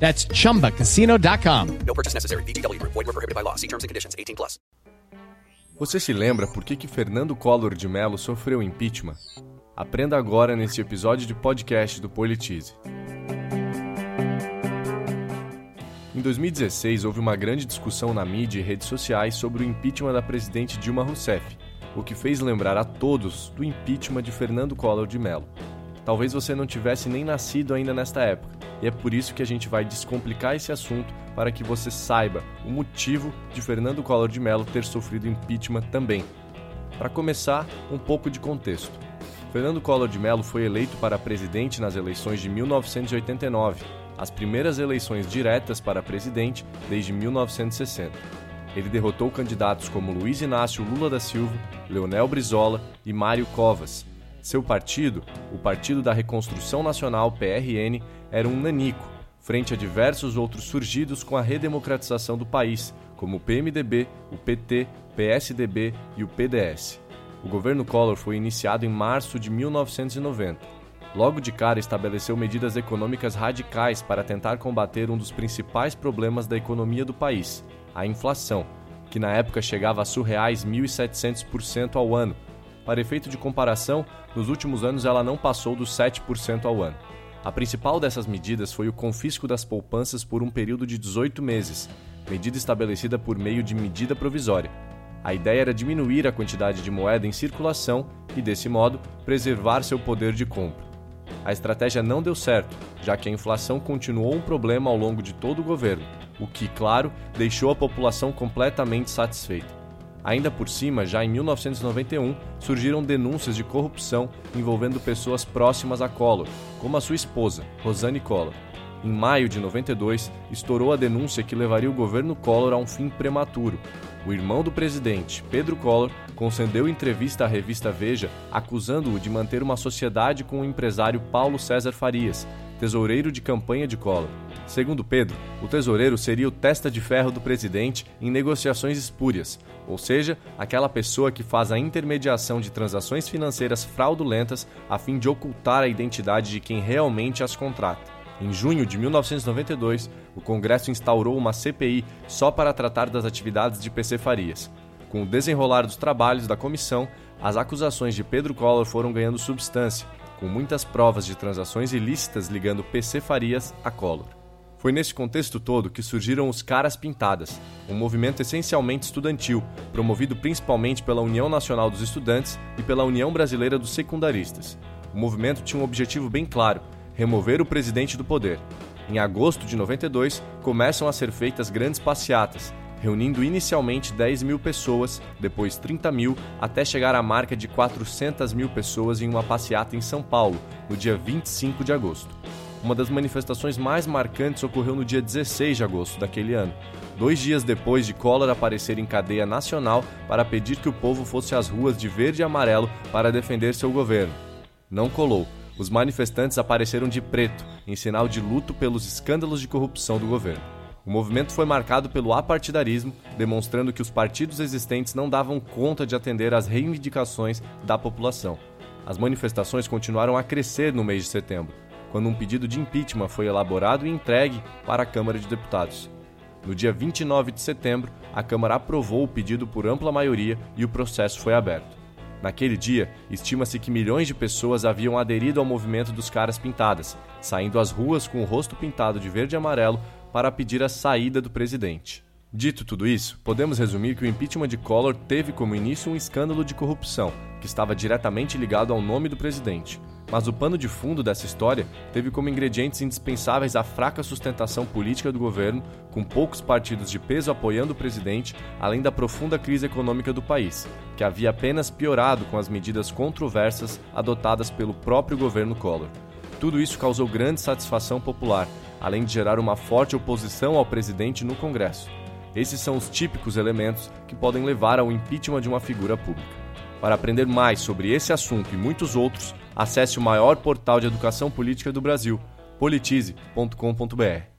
That's chumbacasino.com. No purchase necessary. VGW Group. Void were prohibited by law. See terms and conditions. 18 plus. Você se lembra por que, que Fernando Collor de Mello sofreu impeachment? Aprenda agora neste episódio de podcast do Politize. Em 2016, houve uma grande discussão na mídia e redes sociais sobre o impeachment da presidente Dilma Rousseff, o que fez lembrar a todos do impeachment de Fernando Collor de Mello. Talvez você não tivesse nem nascido ainda nesta época, e é por isso que a gente vai descomplicar esse assunto para que você saiba o motivo de Fernando Collor de Mello ter sofrido impeachment também. Para começar, um pouco de contexto. Fernando Collor de Mello foi eleito para presidente nas eleições de 1989, as primeiras eleições diretas para presidente desde 1960. Ele derrotou candidatos como Luiz Inácio Lula da Silva, Leonel Brizola e Mário Covas. Seu partido, o Partido da Reconstrução Nacional PRN, era um nanico, frente a diversos outros surgidos com a redemocratização do país, como o PMDB, o PT, PSDB e o PDS. O governo Collor foi iniciado em março de 1990. Logo de cara estabeleceu medidas econômicas radicais para tentar combater um dos principais problemas da economia do país, a inflação, que na época chegava a surreais 1.700% ao ano. Para efeito de comparação, nos últimos anos ela não passou dos 7% ao ano. A principal dessas medidas foi o confisco das poupanças por um período de 18 meses, medida estabelecida por meio de medida provisória. A ideia era diminuir a quantidade de moeda em circulação e, desse modo, preservar seu poder de compra. A estratégia não deu certo, já que a inflação continuou um problema ao longo de todo o governo, o que, claro, deixou a população completamente satisfeita. Ainda por cima, já em 1991, surgiram denúncias de corrupção envolvendo pessoas próximas a Collor, como a sua esposa, Rosane Collor. Em maio de 92, estourou a denúncia que levaria o governo Collor a um fim prematuro. O irmão do presidente, Pedro Collor, concedeu entrevista à revista Veja, acusando-o de manter uma sociedade com o empresário Paulo César Farias, tesoureiro de campanha de Collor. Segundo Pedro, o tesoureiro seria o testa de ferro do presidente em negociações espúrias, ou seja, aquela pessoa que faz a intermediação de transações financeiras fraudulentas a fim de ocultar a identidade de quem realmente as contrata. Em junho de 1992, o Congresso instaurou uma CPI só para tratar das atividades de PC Farias. Com o desenrolar dos trabalhos da comissão, as acusações de Pedro Collor foram ganhando substância, com muitas provas de transações ilícitas ligando PC Farias a Collor. Foi nesse contexto todo que surgiram os Caras Pintadas, um movimento essencialmente estudantil, promovido principalmente pela União Nacional dos Estudantes e pela União Brasileira dos Secundaristas. O movimento tinha um objetivo bem claro: remover o presidente do poder. Em agosto de 92, começam a ser feitas grandes passeatas, reunindo inicialmente 10 mil pessoas, depois 30 mil, até chegar à marca de 400 mil pessoas em uma passeata em São Paulo, no dia 25 de agosto. Uma das manifestações mais marcantes ocorreu no dia 16 de agosto daquele ano, dois dias depois de Collor aparecer em cadeia nacional para pedir que o povo fosse às ruas de verde e amarelo para defender seu governo. Não colou. Os manifestantes apareceram de preto, em sinal de luto pelos escândalos de corrupção do governo. O movimento foi marcado pelo apartidarismo, demonstrando que os partidos existentes não davam conta de atender às reivindicações da população. As manifestações continuaram a crescer no mês de setembro, quando um pedido de impeachment foi elaborado e entregue para a Câmara de Deputados. No dia 29 de setembro, a Câmara aprovou o pedido por ampla maioria e o processo foi aberto. Naquele dia, estima-se que milhões de pessoas haviam aderido ao movimento dos caras pintadas, saindo às ruas com o rosto pintado de verde e amarelo para pedir a saída do presidente. Dito tudo isso, podemos resumir que o impeachment de Collor teve como início um escândalo de corrupção, que estava diretamente ligado ao nome do presidente. Mas o pano de fundo dessa história teve como ingredientes indispensáveis a fraca sustentação política do governo, com poucos partidos de peso apoiando o presidente, além da profunda crise econômica do país, que havia apenas piorado com as medidas controversas adotadas pelo próprio governo Collor. Tudo isso causou grande satisfação popular, além de gerar uma forte oposição ao presidente no Congresso. Esses são os típicos elementos que podem levar ao impeachment de uma figura pública. Para aprender mais sobre esse assunto e muitos outros, acesse o maior portal de educação política do Brasil, politize.com.br.